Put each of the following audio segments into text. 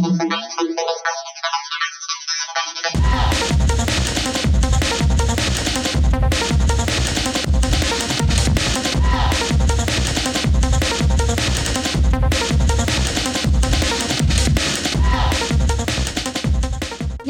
E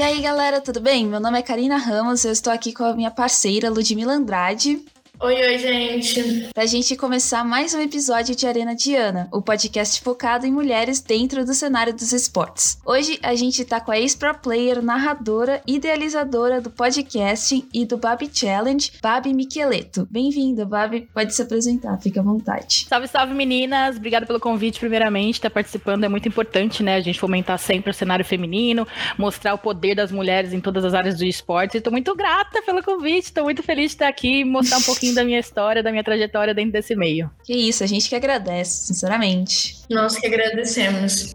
aí, galera, tudo bem? Meu nome é Karina Ramos, eu estou aqui com a minha parceira Ludmila Andrade. Oi, oi, gente. Pra gente começar mais um episódio de Arena Diana, o podcast focado em mulheres dentro do cenário dos esportes. Hoje a gente tá com a ex-pro player, narradora, idealizadora do podcast e do Babi Challenge, Babi Micheleto. Bem-vinda, Babi. Pode se apresentar, fica à vontade. Salve, salve, meninas. Obrigada pelo convite, primeiramente. Estar tá participando é muito importante, né? A gente fomentar sempre o cenário feminino, mostrar o poder das mulheres em todas as áreas do esporte. Estou muito grata pelo convite, estou muito feliz de estar aqui e mostrar um pouquinho pouquinho da minha história, da minha trajetória dentro desse meio. Que isso, a gente que agradece, sinceramente. Nós que agradecemos.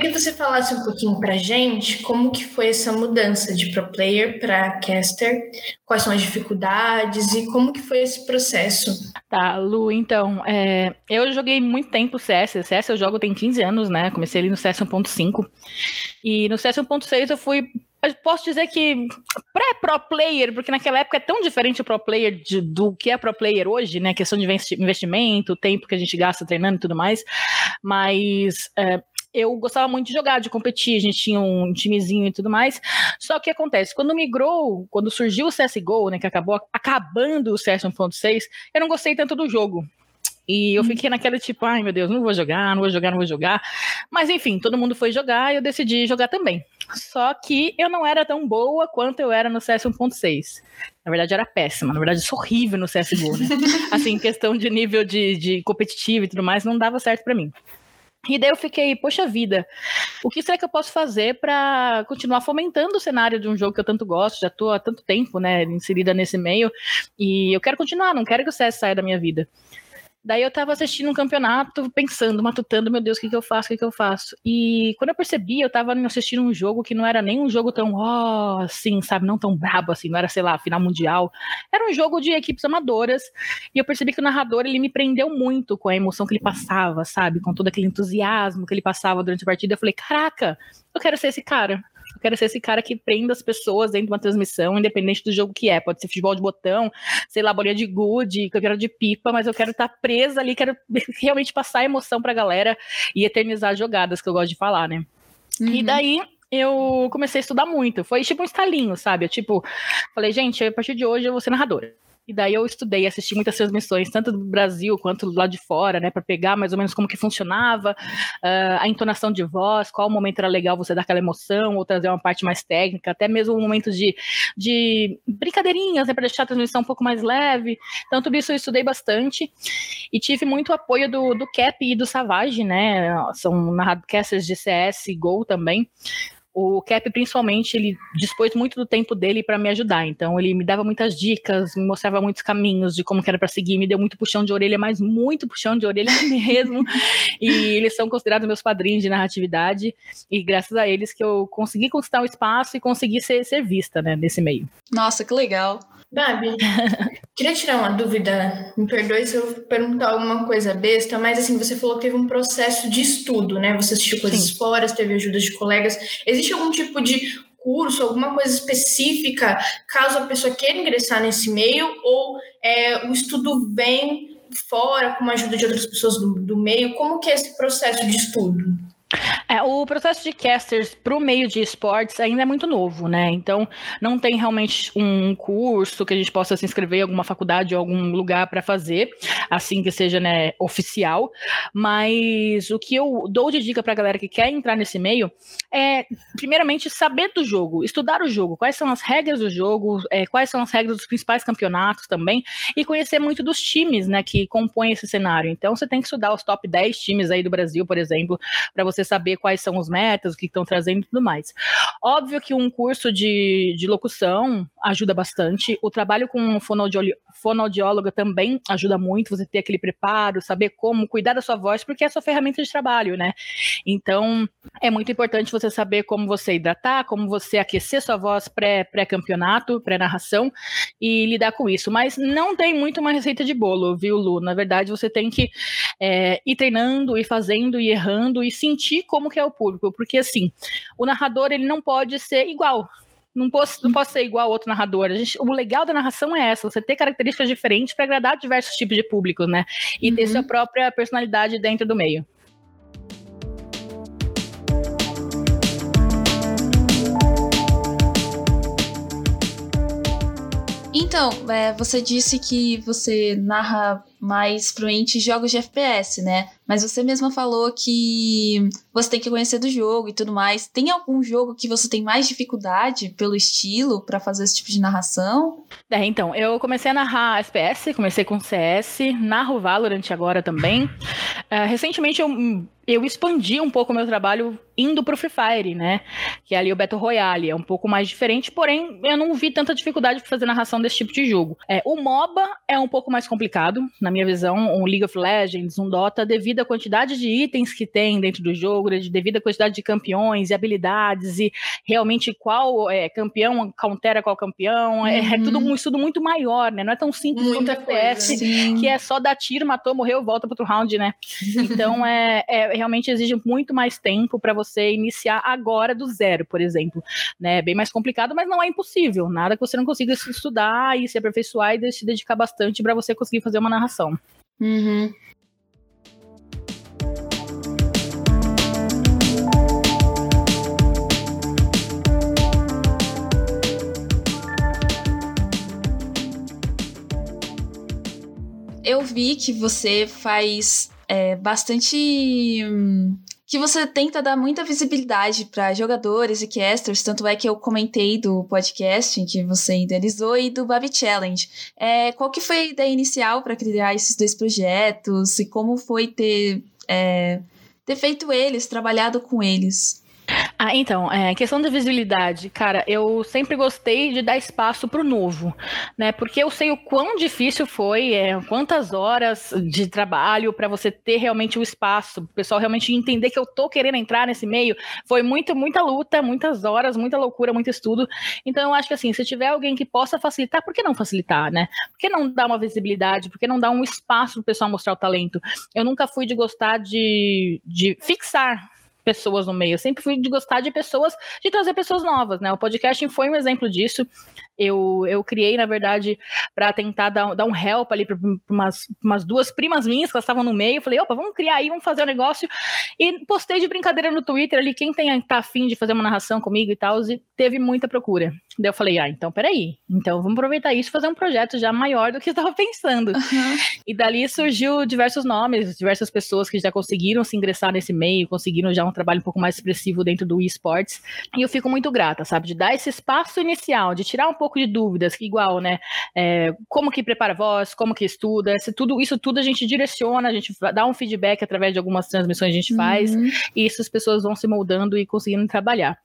Queria que você falasse um pouquinho pra gente como que foi essa mudança de pro player para caster, quais são as dificuldades e como que foi esse processo. Tá, Lu, então, é, eu joguei muito tempo CS, CS eu jogo tem 15 anos, né, comecei ali no CS 1.5, e no CS 1.6 eu fui posso dizer que pré-pro player, porque naquela época é tão diferente o pro player de, do que é pro player hoje, né? Questão de investimento, tempo que a gente gasta treinando e tudo mais. Mas é, eu gostava muito de jogar, de competir, a gente tinha um timezinho e tudo mais. Só que acontece, quando migrou, quando surgiu o CSGO, né, que acabou acabando o CS 1.6, eu não gostei tanto do jogo. E eu fiquei naquela tipo, ai meu Deus, não vou jogar, não vou jogar, não vou jogar. Mas enfim, todo mundo foi jogar e eu decidi jogar também. Só que eu não era tão boa quanto eu era no CS 1.6. Na verdade, era péssima. Na verdade, eu sou horrível no CSGO, né? assim, questão de nível de, de competitivo e tudo mais, não dava certo para mim. E daí eu fiquei, poxa vida, o que será que eu posso fazer para continuar fomentando o cenário de um jogo que eu tanto gosto? Já estou há tanto tempo, né, inserida nesse meio, e eu quero continuar, não quero que o CS saia da minha vida. Daí eu tava assistindo um campeonato, pensando, matutando, meu Deus, o que, que eu faço, o que, que eu faço? E quando eu percebi, eu tava assistindo um jogo que não era nem um jogo tão, ó, oh, assim, sabe, não tão brabo assim, não era, sei lá, final mundial. Era um jogo de equipes amadoras, e eu percebi que o narrador, ele me prendeu muito com a emoção que ele passava, sabe, com todo aquele entusiasmo que ele passava durante a partida. Eu falei, caraca, eu quero ser esse cara. Eu quero ser esse cara que prenda as pessoas dentro de uma transmissão, independente do jogo que é. Pode ser futebol de botão, sei lá, bolinha de gude, campeonato de pipa, mas eu quero estar tá presa ali, quero realmente passar emoção pra galera e eternizar jogadas que eu gosto de falar, né? Uhum. E daí eu comecei a estudar muito. Foi tipo um estalinho, sabe? Eu, tipo, falei, gente, a partir de hoje eu vou ser narradora. E daí eu estudei, assisti muitas transmissões, tanto do Brasil quanto lado de fora, né, para pegar mais ou menos como que funcionava, uh, a entonação de voz, qual momento era legal você dar aquela emoção, ou trazer uma parte mais técnica, até mesmo um momento de, de brincadeirinhas, né, para deixar a transmissão um pouco mais leve. Então, tudo isso eu estudei bastante e tive muito apoio do, do Cap e do Savage, né, são narradcasters de CS e Gol também o Cap, principalmente, ele dispôs muito do tempo dele para me ajudar. Então, ele me dava muitas dicas, me mostrava muitos caminhos de como era para seguir, me deu muito puxão de orelha, mas muito puxão de orelha mesmo. e eles são considerados meus padrinhos de narratividade. E graças a eles que eu consegui conquistar o espaço e consegui ser, ser vista, né, nesse meio. Nossa, que legal. Babi, queria tirar uma dúvida. Me perdoe se eu perguntar alguma coisa besta, mas assim, você falou que teve um processo de estudo, né? Você assistiu coisas Sim. fora, teve ajuda de colegas. Existe algum tipo de curso, alguma coisa específica, caso a pessoa queira ingressar nesse meio, ou é, o estudo vem fora com a ajuda de outras pessoas do, do meio? Como que é esse processo de estudo? É, o processo de casters para o meio de esportes ainda é muito novo, né? Então, não tem realmente um curso que a gente possa se inscrever em alguma faculdade ou algum lugar para fazer, assim que seja né, oficial. Mas o que eu dou de dica para a galera que quer entrar nesse meio é, primeiramente, saber do jogo, estudar o jogo, quais são as regras do jogo, é, quais são as regras dos principais campeonatos também, e conhecer muito dos times né, que compõem esse cenário. Então, você tem que estudar os top 10 times aí do Brasil, por exemplo, para você você saber quais são os metas, o que estão trazendo e tudo mais. Óbvio que um curso de, de locução ajuda bastante. O trabalho com fonoaudióloga também ajuda muito, você ter aquele preparo, saber como cuidar da sua voz, porque é a sua ferramenta de trabalho, né? Então, é muito importante você saber como você hidratar, como você aquecer sua voz pré-campeonato, pré pré-narração e lidar com isso. Mas não tem muito uma receita de bolo, viu, Lu? Na verdade, você tem que é, ir treinando, ir fazendo, ir errando e sentir como que é o público, porque assim, o narrador ele não pode ser igual não posso, não posso ser igual ao outro narrador. A gente, o legal da narração é essa, você ter características diferentes para agradar diversos tipos de públicos, né? E uhum. ter sua própria personalidade dentro do meio. Então, é, você disse que você narra mais fluente jogos de FPS, né? Mas você mesma falou que você tem que conhecer do jogo e tudo mais. Tem algum jogo que você tem mais dificuldade pelo estilo para fazer esse tipo de narração? É, então, eu comecei a narrar FPS, comecei com CS, narro Valorant agora também. Uh, recentemente eu eu expandi um pouco o meu trabalho indo pro Free Fire, né? Que é ali o Battle Royale. É um pouco mais diferente, porém eu não vi tanta dificuldade para fazer narração desse tipo de jogo. É, o MOBA é um pouco mais complicado, na minha visão, um League of Legends, um Dota, devido à quantidade de itens que tem dentro do jogo, devido à quantidade de campeões e habilidades e realmente qual é, campeão countera qual campeão. Uhum. É, é, tudo um estudo muito maior, né? Não é tão simples Muita quanto FPS, que é só dar tiro, matou, morreu, volta para outro round, né? Então é, é realmente exige muito mais tempo para você iniciar agora do zero, por exemplo. Né? É bem mais complicado, mas não é impossível. Nada que você não consiga estudar e se aperfeiçoar e se dedicar bastante para você conseguir fazer uma narração. Uhum. Eu vi que você faz é, bastante. Hum, que você tenta dar muita visibilidade para jogadores e casters, tanto é que eu comentei do podcast que você idealizou e do Babi Challenge. É, qual que foi a ideia inicial para criar esses dois projetos e como foi ter, é, ter feito eles, trabalhado com eles? Ah, então, é, questão da visibilidade, cara, eu sempre gostei de dar espaço para o novo, né? Porque eu sei o quão difícil foi, é, quantas horas de trabalho para você ter realmente o espaço, o pessoal realmente entender que eu tô querendo entrar nesse meio. Foi muito, muita luta, muitas horas, muita loucura, muito estudo. Então, eu acho que assim, se tiver alguém que possa facilitar, por que não facilitar, né? Por que não dar uma visibilidade? Por que não dar um espaço para o pessoal mostrar o talento? Eu nunca fui de gostar de, de fixar pessoas no meio. Eu sempre fui de gostar de pessoas, de trazer pessoas novas, né? O podcasting foi um exemplo disso. Eu, eu criei, na verdade, para tentar dar, dar um help ali para umas, umas duas primas minhas que estavam no meio. Falei, opa, vamos criar aí, vamos fazer um negócio. E postei de brincadeira no Twitter ali, quem tem, tá afim de fazer uma narração comigo e tal, e teve muita procura. Daí eu falei, ah, então peraí. Então vamos aproveitar isso e fazer um projeto já maior do que eu estava pensando. Uhum. E dali surgiu diversos nomes, diversas pessoas que já conseguiram se ingressar nesse meio, conseguiram já um trabalho um pouco mais expressivo dentro do esportes. E eu fico muito grata, sabe, de dar esse espaço inicial, de tirar um pouco de dúvidas, que igual, né? É, como que prepara a voz, como que estuda, se tudo, isso tudo a gente direciona, a gente dá um feedback através de algumas transmissões que a gente faz, uhum. e isso as pessoas vão se moldando e conseguindo trabalhar.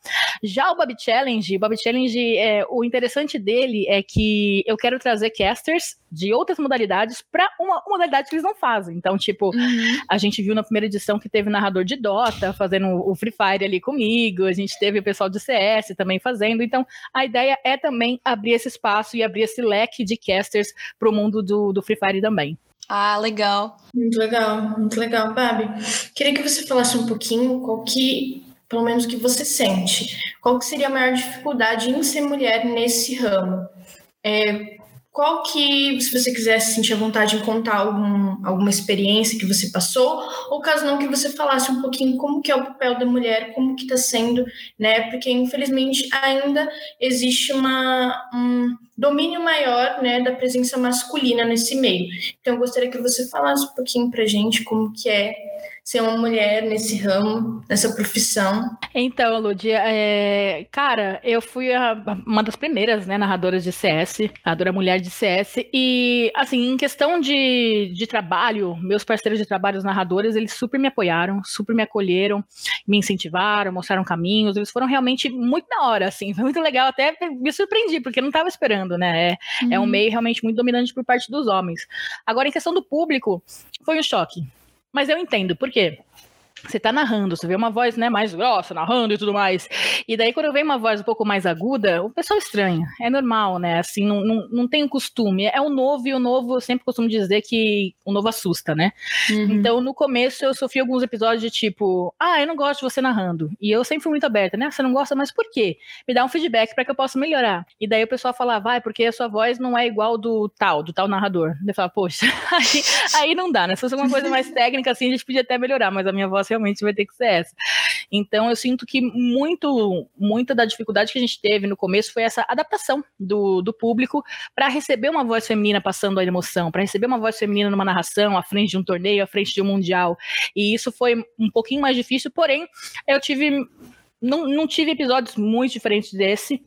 Já o Bob Challenge, o Bob Challenge, é, o interessante dele é que eu quero trazer casters de outras modalidades para uma, modalidade que eles não fazem. Então, tipo, uhum. a gente viu na primeira edição que teve narrador de Dota fazendo o Free Fire ali comigo, a gente teve o pessoal de CS também fazendo. Então, a ideia é também abrir esse espaço e abrir esse leque de casters para o mundo do, do Free Fire também. Ah, legal. Muito legal, muito legal, Babi. Queria que você falasse um pouquinho qual que pelo menos que você sente. Qual que seria a maior dificuldade em ser mulher nesse ramo? É, qual que, se você quiser sentir a vontade em contar algum, alguma experiência que você passou, ou caso não, que você falasse um pouquinho como que é o papel da mulher, como que está sendo, né? Porque, infelizmente, ainda existe uma, um, domínio maior né, da presença masculina nesse meio. Então, eu gostaria que você falasse um pouquinho para gente como que é ser uma mulher nesse ramo, nessa profissão? Então, Ludia, é... cara, eu fui a, uma das primeiras né, narradoras de CS, narradora mulher de CS, e, assim, em questão de, de trabalho, meus parceiros de trabalho, os narradores, eles super me apoiaram, super me acolheram, me incentivaram, mostraram caminhos, eles foram realmente muito da hora, assim, foi muito legal, até me surpreendi, porque eu não estava esperando, né? É, uhum. é um uhum. meio realmente muito dominante por parte dos homens. Agora, em questão do público, foi um choque. Mas eu entendo, por quê? Você tá narrando, você vê uma voz, né, mais grossa, narrando e tudo mais. E daí, quando vem uma voz um pouco mais aguda, o pessoal estranha. É normal, né? Assim, não, não, não tem o costume. É o novo, e o novo, eu sempre costumo dizer que o novo assusta, né? Uhum. Então, no começo, eu sofri alguns episódios de tipo, ah, eu não gosto de você narrando. E eu sempre fui muito aberta, né? Você não gosta, mas por quê? Me dá um feedback para que eu possa melhorar. E daí o pessoal fala, vai, porque a sua voz não é igual do tal, do tal narrador. Eu falo, poxa, aí, aí não dá, né? Se fosse uma coisa mais técnica, assim, a gente podia até melhorar, mas a minha voz realmente vai ter que ser essa. Então eu sinto que muito, muita da dificuldade que a gente teve no começo foi essa adaptação do, do público para receber uma voz feminina passando a emoção, para receber uma voz feminina numa narração, à frente de um torneio, à frente de um mundial. E isso foi um pouquinho mais difícil, porém eu tive não, não tive episódios muito diferentes desse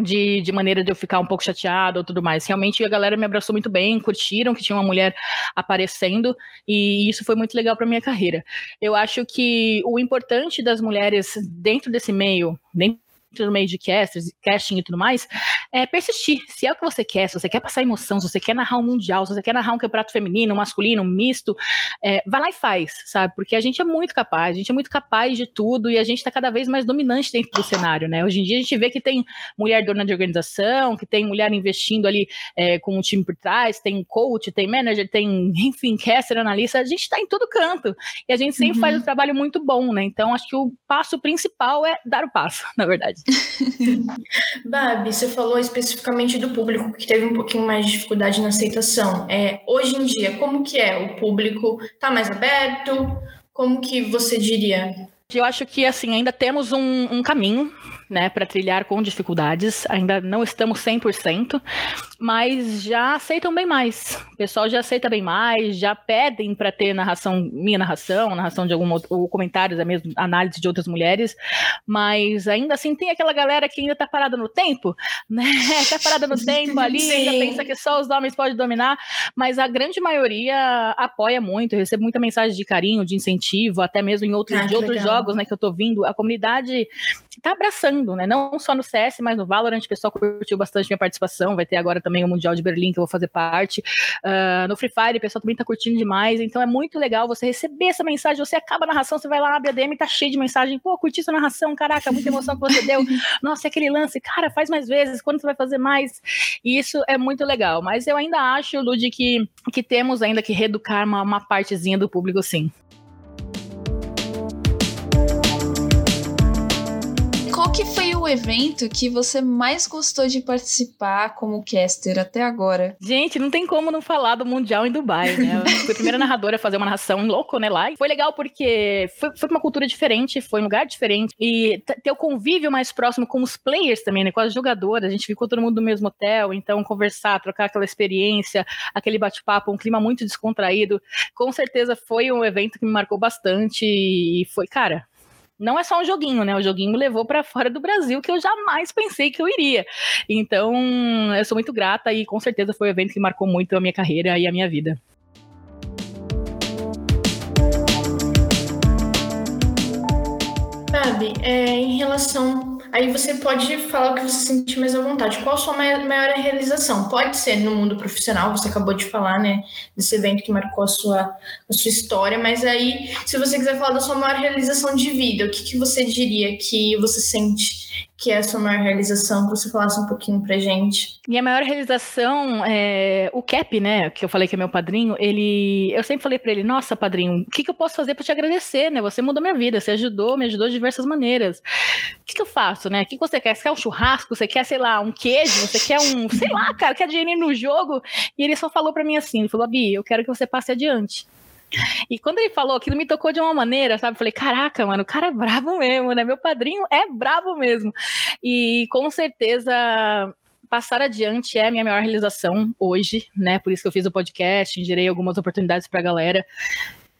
de, de maneira de eu ficar um pouco chateada ou tudo mais. Realmente a galera me abraçou muito bem, curtiram que tinha uma mulher aparecendo e isso foi muito legal para minha carreira. Eu acho que o importante das mulheres dentro desse meio, dentro no meio de casters, casting e tudo mais, é persistir. Se é o que você quer, se você quer passar emoção, se você quer narrar um mundial, se você quer narrar um campeonato feminino, masculino, misto, é, vai lá e faz, sabe? Porque a gente é muito capaz, a gente é muito capaz de tudo e a gente está cada vez mais dominante dentro do cenário, né? Hoje em dia a gente vê que tem mulher dona de organização, que tem mulher investindo ali é, com o time por trás, tem coach, tem manager, tem, enfim, caster, analista, a gente está em todo canto. E a gente sempre uhum. faz um trabalho muito bom, né? Então acho que o passo principal é dar o passo, na verdade. Babi, você falou especificamente do público que teve um pouquinho mais de dificuldade na aceitação. É, hoje em dia, como que é? O público está mais aberto? Como que você diria? Eu acho que assim ainda temos um, um caminho né, para trilhar com dificuldades. Ainda não estamos 100%, mas já aceitam bem mais. O pessoal já aceita bem mais, já pedem para ter narração, minha narração, narração de algum ou comentários, é mesmo análise de outras mulheres, mas ainda assim tem aquela galera que ainda tá parada no tempo, né? Tá parada no tempo ali, Sim. ainda pensa que só os homens podem dominar, mas a grande maioria apoia muito, eu recebo muita mensagem de carinho, de incentivo, até mesmo em outros, ah, de outros legal. jogos, né, que eu tô vindo, a comunidade tá abraçando né? Não só no CS, mas no Valorant, o pessoal curtiu bastante minha participação. Vai ter agora também o Mundial de Berlim, que eu vou fazer parte. Uh, no Free Fire, o pessoal também tá curtindo demais. Então é muito legal você receber essa mensagem. Você acaba a narração, você vai lá, abre a DM, tá cheio de mensagem. Pô, curti sua narração, caraca, muita emoção que você deu. Nossa, aquele lance, cara, faz mais vezes, quando você vai fazer mais? E isso é muito legal. Mas eu ainda acho, Lud, que, que temos ainda que reeducar uma, uma partezinha do público, sim. Que foi o evento que você mais gostou de participar como caster até agora? Gente, não tem como não falar do Mundial em Dubai, né? Eu fui a primeira narradora a fazer uma narração louco, né, lá. E foi legal porque foi, foi uma cultura diferente, foi um lugar diferente. E ter o convívio mais próximo com os players também, né? Com as jogadoras. A gente ficou todo mundo no mesmo hotel, então conversar, trocar aquela experiência, aquele bate-papo, um clima muito descontraído. Com certeza foi um evento que me marcou bastante e foi, cara, não é só um joguinho, né? O joguinho me levou para fora do Brasil que eu jamais pensei que eu iria. Então, eu sou muito grata e com certeza foi um evento que marcou muito a minha carreira e a minha vida. Sabe, é, em relação Aí você pode falar o que você sentir mais à vontade. Qual a sua maior realização? Pode ser no mundo profissional, você acabou de falar, né? Desse evento que marcou a sua, a sua história, mas aí, se você quiser falar da sua maior realização de vida, o que, que você diria que você sente que é a sua maior realização? Que você falasse um pouquinho pra gente. Minha maior realização é o Cap, né? Que eu falei que é meu padrinho. Ele, eu sempre falei para ele: Nossa, padrinho, o que, que eu posso fazer para te agradecer, né? Você mudou minha vida, você ajudou, me ajudou de diversas maneiras. O que, que eu faço, né? O que, que você quer? Você quer um churrasco? Você quer, sei lá, um queijo? Você quer um, sei lá, cara, quer dinheiro no jogo? E ele só falou para mim assim: Ele falou, Abi, eu quero que você passe adiante. E quando ele falou, aquilo me tocou de uma maneira, sabe? Falei, caraca, mano, o cara é bravo mesmo, né? Meu padrinho é bravo mesmo. E com certeza passar adiante é a minha maior realização hoje, né? Por isso que eu fiz o podcast, gerei algumas oportunidades para a galera.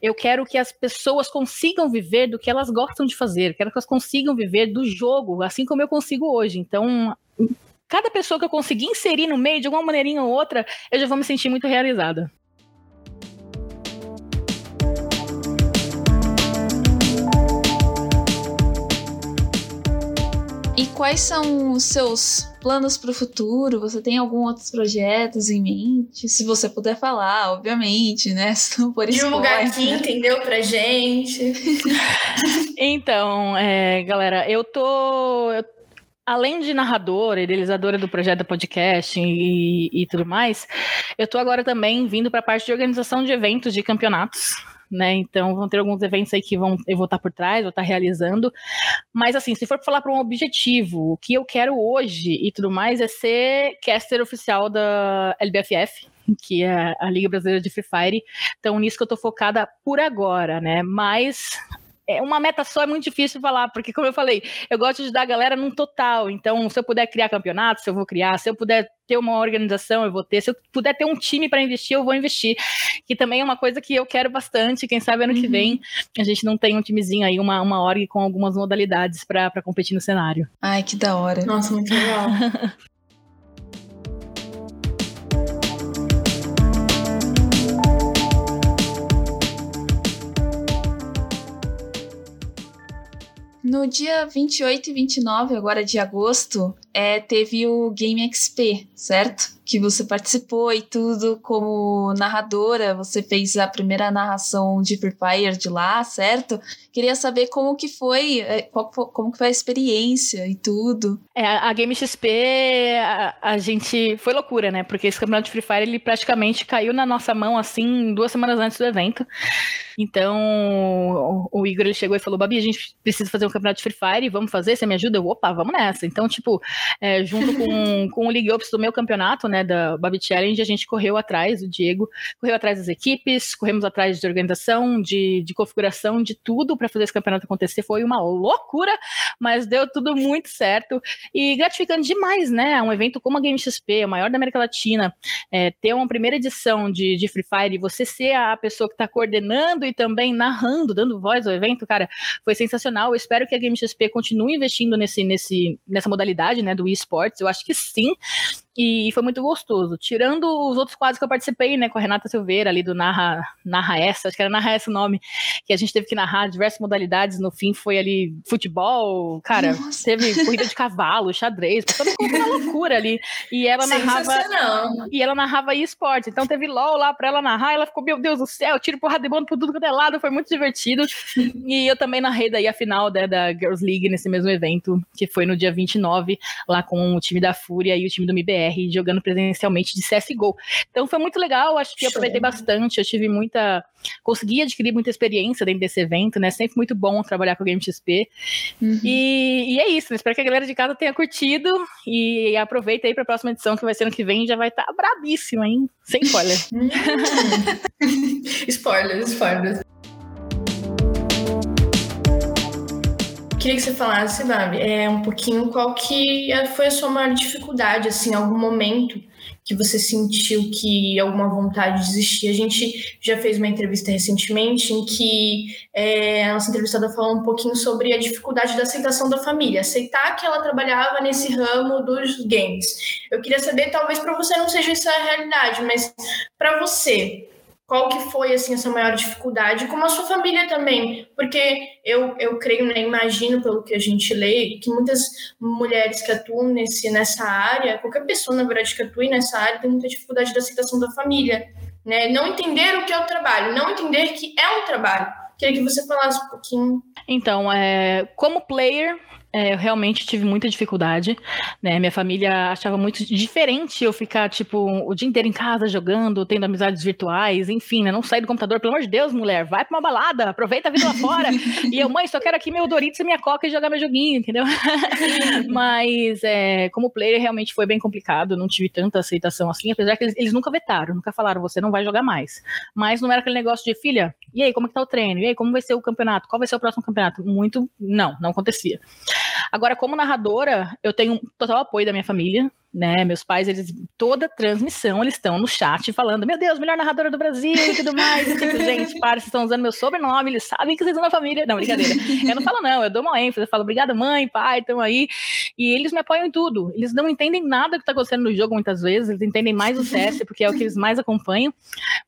Eu quero que as pessoas consigam viver do que elas gostam de fazer, quero que elas consigam viver do jogo, assim como eu consigo hoje. Então, cada pessoa que eu conseguir inserir no meio de alguma maneirinha ou outra, eu já vou me sentir muito realizada. Quais são os seus planos para o futuro? Você tem algum outros projetos em mente? Se você puder falar, obviamente, né? Se não por Divulgar aqui, entendeu? Pra gente. então, é, galera, eu tô. Eu além de narradora, idealizadora do projeto da podcast e, e tudo mais, eu tô agora também vindo para a parte de organização de eventos de campeonatos né? Então vão ter alguns eventos aí que vão, eu vou estar por trás, vou estar realizando. Mas assim, se for falar para um objetivo, o que eu quero hoje e tudo mais é ser caster oficial da LBFF, que é a Liga Brasileira de Free Fire. Então, nisso que eu tô focada por agora, né? Mas é uma meta só é muito difícil falar, porque como eu falei, eu gosto de ajudar a galera num total. Então, se eu puder criar campeonatos, eu vou criar. Se eu puder ter uma organização, eu vou ter. Se eu puder ter um time para investir, eu vou investir. Que também é uma coisa que eu quero bastante. Quem sabe ano uhum. que vem a gente não tem um timezinho aí, uma, uma org com algumas modalidades para competir no cenário. Ai, que da hora. Nossa, muito legal. No dia 28 e 29, agora de agosto, é, teve o Game XP, certo? Que você participou e tudo como narradora, você fez a primeira narração de Free Fire de lá, certo? Queria saber como que foi, é, qual, como que foi a experiência e tudo. É, a Game XP, a, a, gente, foi loucura, né? Porque esse campeonato de Free Fire, ele praticamente caiu na nossa mão, assim, duas semanas antes do evento. Então, o, o Igor, ele chegou e falou, Babi, a gente precisa fazer um campeonato de Free Fire, vamos fazer, você me ajuda? Eu, opa, vamos nessa. Então, tipo, é, junto com, com o League Ops do meu campeonato, né, da Babi Challenge, a gente correu atrás, o Diego correu atrás das equipes, corremos atrás de organização, de, de configuração, de tudo para fazer esse campeonato acontecer. Foi uma loucura, mas deu tudo muito certo e gratificante demais, né? Um evento como a Game XP, o maior da América Latina, é, ter uma primeira edição de, de Free Fire você ser a pessoa que está coordenando e também narrando, dando voz ao evento, cara, foi sensacional. Eu espero que a Game XP continue investindo nesse, nesse, nessa modalidade, né, do esportes. Eu acho que sim. E foi muito gostoso. Tirando os outros quadros que eu participei, né, com a Renata Silveira, ali do Narra, Narra Essa, acho que era Narra Essa o nome, que a gente teve que narrar diversas modalidades. No fim foi ali futebol, cara, Nossa. teve corrida de cavalo, xadrez, toda uma loucura ali. E ela narrava. E ela narrava esporte. Então teve LOL lá pra ela narrar, ela ficou, meu Deus do céu, tiro porrada de bando por tudo que é lado, foi muito divertido. e eu também narrei daí a final né, da Girls League nesse mesmo evento, que foi no dia 29, lá com o time da Fúria e o time do MBR jogando presencialmente de CSGO. Então foi muito legal, acho que eu aproveitei bastante, eu tive muita. Consegui adquirir muita experiência dentro desse evento, né? Sempre muito bom trabalhar com o Game XP. Uhum. E, e, é isso, né? espero que a galera de casa tenha curtido e aproveita aí para a próxima edição que vai ser ano que vem, já vai estar tá brabíssima, hein? Sem spoiler. spoiler, spoiler. Queria que você falasse, Babi, é, um pouquinho qual que foi a sua maior dificuldade, assim, algum momento que você sentiu que alguma vontade de desistir. A gente já fez uma entrevista recentemente em que é, a nossa entrevistada falou um pouquinho sobre a dificuldade da aceitação da família, aceitar que ela trabalhava nesse ramo dos games. Eu queria saber, talvez para você não seja essa a realidade, mas para você, qual que foi assim essa maior dificuldade, como a sua família também, porque eu, eu creio, né, imagino pelo que a gente lê, que muitas mulheres que atuam nesse, nessa área, qualquer pessoa na verdade que atue nessa área tem muita dificuldade da aceitação da família, né? Não entender o que é o trabalho, não entender que é um trabalho. Queria que você falasse um pouquinho. Então, é, como player, é, eu realmente tive muita dificuldade, né? Minha família achava muito diferente eu ficar, tipo, o dia inteiro em casa jogando, tendo amizades virtuais, enfim, né? Não sair do computador, pelo amor de Deus, mulher, vai pra uma balada, aproveita a vida lá fora. e eu, mãe, só quero aqui meu Doritos e minha Coca e jogar meu joguinho, entendeu? Mas, é, como player, realmente foi bem complicado, não tive tanta aceitação assim, apesar que eles, eles nunca vetaram, nunca falaram, você não vai jogar mais. Mas não era aquele negócio de, filha, e aí, como é que tá o treino? E aí, como vai ser o campeonato? Qual vai ser o próximo campeonato? Muito, não, não acontecia. Agora, como narradora, eu tenho total apoio da minha família, né? Meus pais, eles toda transmissão, eles estão no chat falando: "Meu Deus, melhor narradora do Brasil" e tudo mais. E, tipo, gente, para, vocês estão usando meu sobrenome, eles sabem que vocês são da família. Não, brincadeira. Eu não falo não, eu dou uma ênfase, eu falo: "Obrigada, mãe, pai, estão aí". E eles me apoiam em tudo. Eles não entendem nada que tá acontecendo no jogo muitas vezes, eles entendem mais o CS porque é o que eles mais acompanham.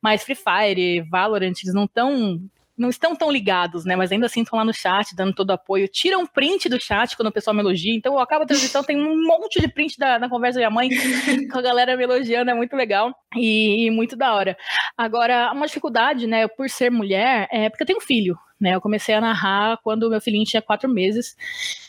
Mas Free Fire, Valorant, eles não estão não estão tão ligados, né? Mas ainda assim estão lá no chat, dando todo o apoio. Tiram um print do chat quando o pessoal me elogia. Então, eu acabo a transmissão, tem um monte de print da, da conversa da minha mãe com a galera me elogiando, é muito legal e, e, muito da hora. Agora, uma dificuldade, né, por ser mulher, é porque eu tenho um filho. Né, eu comecei a narrar quando meu filhinho tinha quatro meses.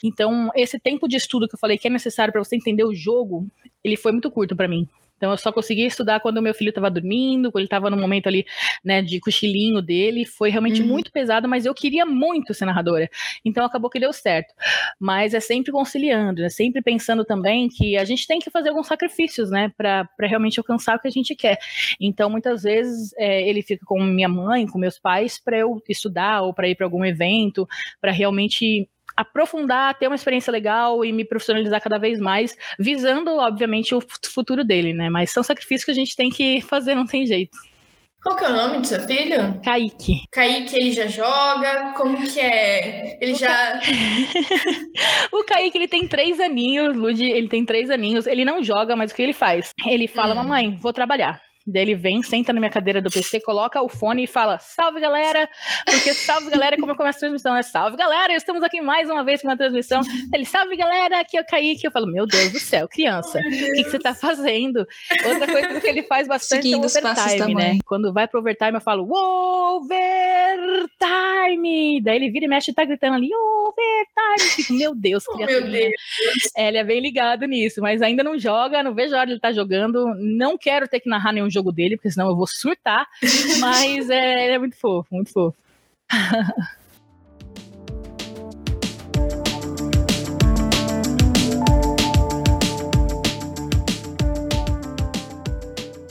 Então, esse tempo de estudo que eu falei que é necessário para você entender o jogo, ele foi muito curto para mim. Então eu só conseguia estudar quando o meu filho estava dormindo, quando ele estava no momento ali, né, de cochilinho dele. Foi realmente uhum. muito pesado, mas eu queria muito ser narradora. Então acabou que deu certo. Mas é sempre conciliando, é sempre pensando também que a gente tem que fazer alguns sacrifícios, né, para realmente alcançar o que a gente quer. Então muitas vezes é, ele fica com minha mãe, com meus pais, para eu estudar ou para ir para algum evento, para realmente aprofundar, ter uma experiência legal e me profissionalizar cada vez mais, visando, obviamente, o futuro dele, né? Mas são sacrifícios que a gente tem que fazer, não tem jeito. Qual que é o nome do seu filho? Kaique. Kaique, ele já joga? Como que é? Ele já... o Kaique, ele tem três aninhos, Lud, ele tem três aninhos. Ele não joga, mas o que ele faz? Ele fala, hum. mamãe, vou trabalhar. Daí ele vem, senta na minha cadeira do PC, coloca o fone e fala: Salve galera! Porque salve galera, como eu começo a transmissão, é salve galera, estamos aqui mais uma vez com uma transmissão. Ele, salve galera, aqui é o Kaique. Eu falo: Meu Deus do céu, criança, o que, que, você tá fazendo? Outra coisa que ele faz bastante Seguindo é o overtime, né? Quando vai pro overtime, eu falo: Overtime! Daí ele vira e mexe e tá gritando ali: Overtime! Fico, meu Deus, criança. Oh, meu Deus. É, ele é bem ligado nisso, mas ainda não joga, não vejo a hora de ele tá jogando. Não quero ter que narrar nenhum jogo dele, porque senão eu vou surtar. Mas é, ele é muito fofo, muito fofo.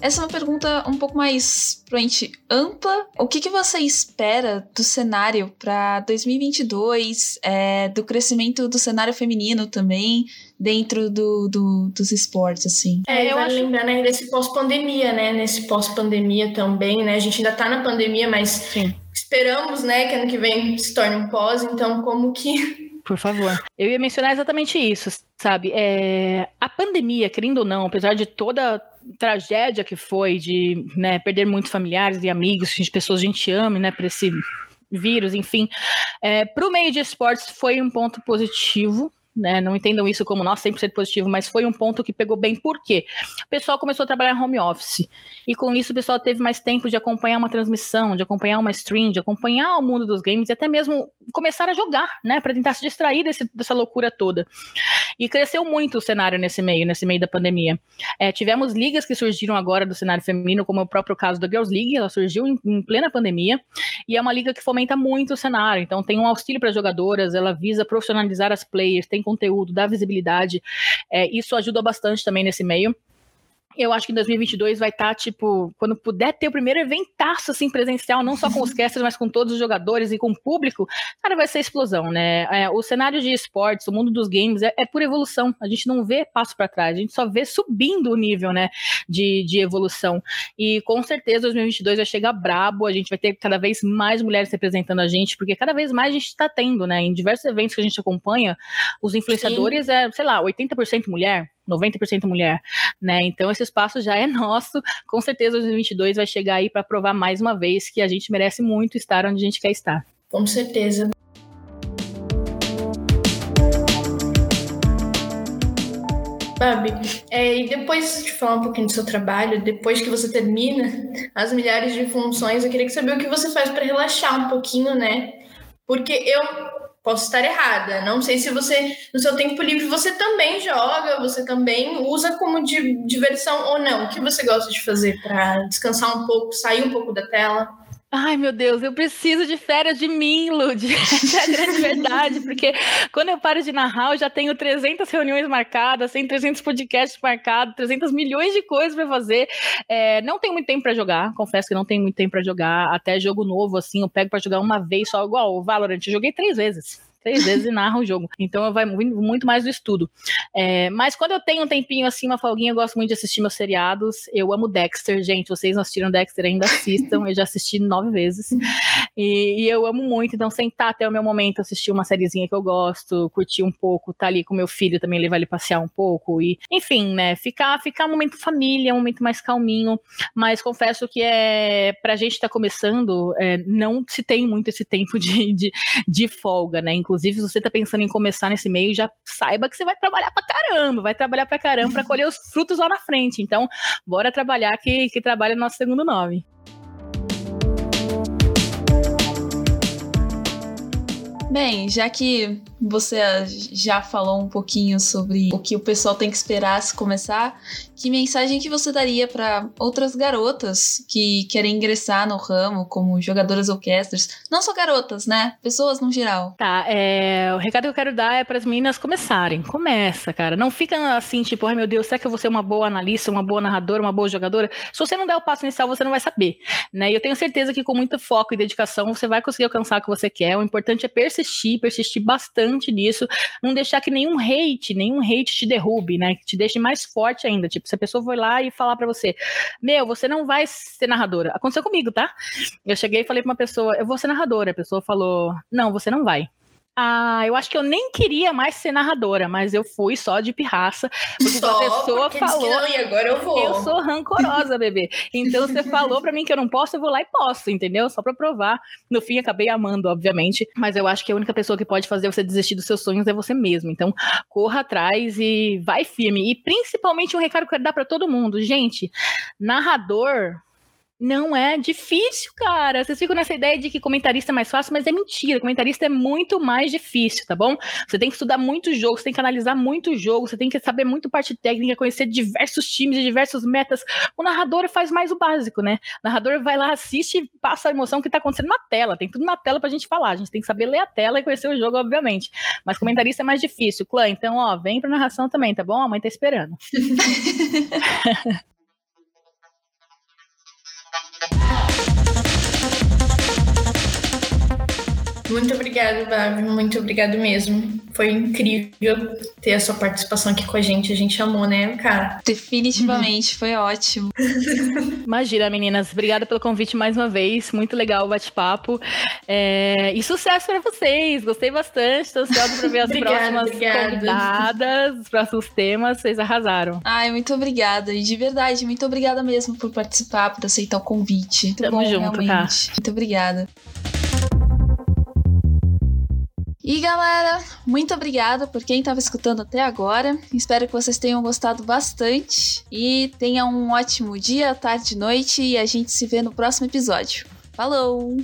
Essa é uma pergunta um pouco mais provavelmente ampla. O que, que você espera do cenário para 2022, é, do crescimento do cenário feminino também, dentro do, do, dos esportes, assim. É, eu acho... lembrar, né, desse pós-pandemia, né, nesse pós-pandemia também, né, a gente ainda tá na pandemia, mas Sim. esperamos, né, que ano que vem se torne um pós, então como que... Por favor. Eu ia mencionar exatamente isso, sabe? É, a pandemia, querendo ou não, apesar de toda tragédia que foi de né, perder muitos familiares e amigos, de pessoas que a gente ama, né, para esse vírus, enfim, é, para o meio de esportes foi um ponto positivo, né? Não entendam isso como nossa 100% positivo, mas foi um ponto que pegou bem. Por quê? O pessoal começou a trabalhar home office. E com isso o pessoal teve mais tempo de acompanhar uma transmissão, de acompanhar uma stream, de acompanhar o mundo dos games e até mesmo começar a jogar, né? Para tentar se distrair desse, dessa loucura toda. E cresceu muito o cenário nesse meio, nesse meio da pandemia. É, tivemos ligas que surgiram agora do cenário feminino, como o próprio caso da Girls League, ela surgiu em, em plena pandemia, e é uma liga que fomenta muito o cenário. Então tem um auxílio para jogadoras, ela visa profissionalizar as players, tem conteúdo, dá visibilidade. É, isso ajuda bastante também nesse meio. Eu acho que em 2022 vai estar, tá, tipo, quando puder ter o primeiro eventaço, assim, presencial, não só com os casters, mas com todos os jogadores e com o público, cara, vai ser explosão, né? É, o cenário de esportes, o mundo dos games, é, é por evolução. A gente não vê passo para trás, a gente só vê subindo o nível, né, de, de evolução. E com certeza 2022 vai chegar brabo, a gente vai ter cada vez mais mulheres representando a gente, porque cada vez mais a gente está tendo, né, em diversos eventos que a gente acompanha, os influenciadores Sim. é, sei lá, 80% mulher, 90% mulher, né? Então esse espaço já é nosso. Com certeza 2022 vai chegar aí para provar mais uma vez que a gente merece muito estar onde a gente quer estar. Com certeza. Babi, é, e depois de falar um pouquinho do seu trabalho, depois que você termina as milhares de funções, eu queria saber o que você faz para relaxar um pouquinho, né? Porque eu Posso estar errada. Não sei se você, no seu tempo livre, você também joga, você também usa como diversão ou não. O que você gosta de fazer para descansar um pouco, sair um pouco da tela? Ai, meu Deus, eu preciso de férias de mim, Lud. Essa é a grande verdade, porque quando eu paro de narrar, eu já tenho 300 reuniões marcadas, tenho 300 podcasts marcados, 300 milhões de coisas para fazer. É, não tenho muito tempo para jogar, confesso que não tenho muito tempo para jogar. Até jogo novo, assim, eu pego para jogar uma vez só, igual o Valorant. Eu joguei três vezes três vezes e narra o jogo. Então vai muito mais do estudo. É, mas quando eu tenho um tempinho assim, uma folguinha, eu gosto muito de assistir meus seriados. Eu amo Dexter, gente. Vocês não assistiram Dexter ainda assistam. Eu já assisti nove vezes. E, e, eu amo muito. Então, sentar até o meu momento, assistir uma sériezinha que eu gosto, curtir um pouco, tá ali com meu filho também, levar ele passear um pouco. E, enfim, né? Ficar, ficar um momento família, um momento mais calminho. Mas confesso que é pra gente estar tá começando, é, não se tem muito esse tempo de, de, de folga, né? Inclusive, se você tá pensando em começar nesse meio, já saiba que você vai trabalhar pra caramba, vai trabalhar pra caramba pra colher os frutos lá na frente. Então, bora trabalhar que, que trabalha no nosso segundo nome. Bem, já que você já falou um pouquinho sobre o que o pessoal tem que esperar se começar, que mensagem que você daria para outras garotas que querem ingressar no ramo como jogadoras casters? Não só garotas, né? Pessoas no geral. Tá, é, o recado que eu quero dar é para as meninas começarem. Começa, cara. Não fica assim, tipo, ai meu Deus, será que eu vou ser uma boa analista, uma boa narradora, uma boa jogadora? Se você não der o passo inicial, você não vai saber, né? E eu tenho certeza que com muito foco e dedicação você vai conseguir alcançar o que você quer. O importante é persistir, persistir bastante nisso, não deixar que nenhum hate, nenhum hate te derrube, né? Que te deixe mais forte ainda, tipo, se a pessoa for lá e falar para você, meu, você não vai ser narradora. Aconteceu comigo, tá? Eu cheguei e falei pra uma pessoa, eu vou ser narradora. A pessoa falou, não, você não vai. Ah, eu acho que eu nem queria mais ser narradora, mas eu fui só de pirraça, porque só a pessoa falou. Não, e agora eu vou. Eu sou rancorosa, bebê. Então você falou para mim que eu não posso, eu vou lá e posso, entendeu? Só para provar. No fim acabei amando, obviamente, mas eu acho que a única pessoa que pode fazer você desistir dos seus sonhos é você mesmo. Então, corra atrás e vai firme. E principalmente um recado que eu quero dar para todo mundo, gente, narrador não é difícil, cara. Vocês ficam nessa ideia de que comentarista é mais fácil, mas é mentira. Comentarista é muito mais difícil, tá bom? Você tem que estudar muito jogo, você tem que analisar muito jogo, você tem que saber muito parte técnica, conhecer diversos times e diversos metas. O narrador faz mais o básico, né? O narrador vai lá, assiste e passa a emoção que tá acontecendo na tela. Tem tudo na tela pra gente falar. A gente tem que saber ler a tela e conhecer o jogo, obviamente. Mas comentarista é mais difícil. Clã, então, ó, vem pra narração também, tá bom? A mãe tá esperando. Ha ha! Muito obrigada, Babi. Muito obrigado mesmo. Foi incrível ter a sua participação aqui com a gente. A gente amou, né, cara? Definitivamente, uhum. foi ótimo. Imagina, meninas. Obrigada pelo convite mais uma vez. Muito legal o bate-papo. É... E sucesso para vocês. Gostei bastante. Estou ansiosa para ver as obrigada, próximas obrigada. convidadas, os próximos temas. Vocês arrasaram. Ai, muito obrigada. E de verdade, muito obrigada mesmo por participar, por aceitar o convite. Muito Tamo bom, junto, tá? realmente. tá? Muito obrigada. E galera, muito obrigada por quem estava escutando até agora. Espero que vocês tenham gostado bastante e tenham um ótimo dia, tarde, noite e a gente se vê no próximo episódio. Falou!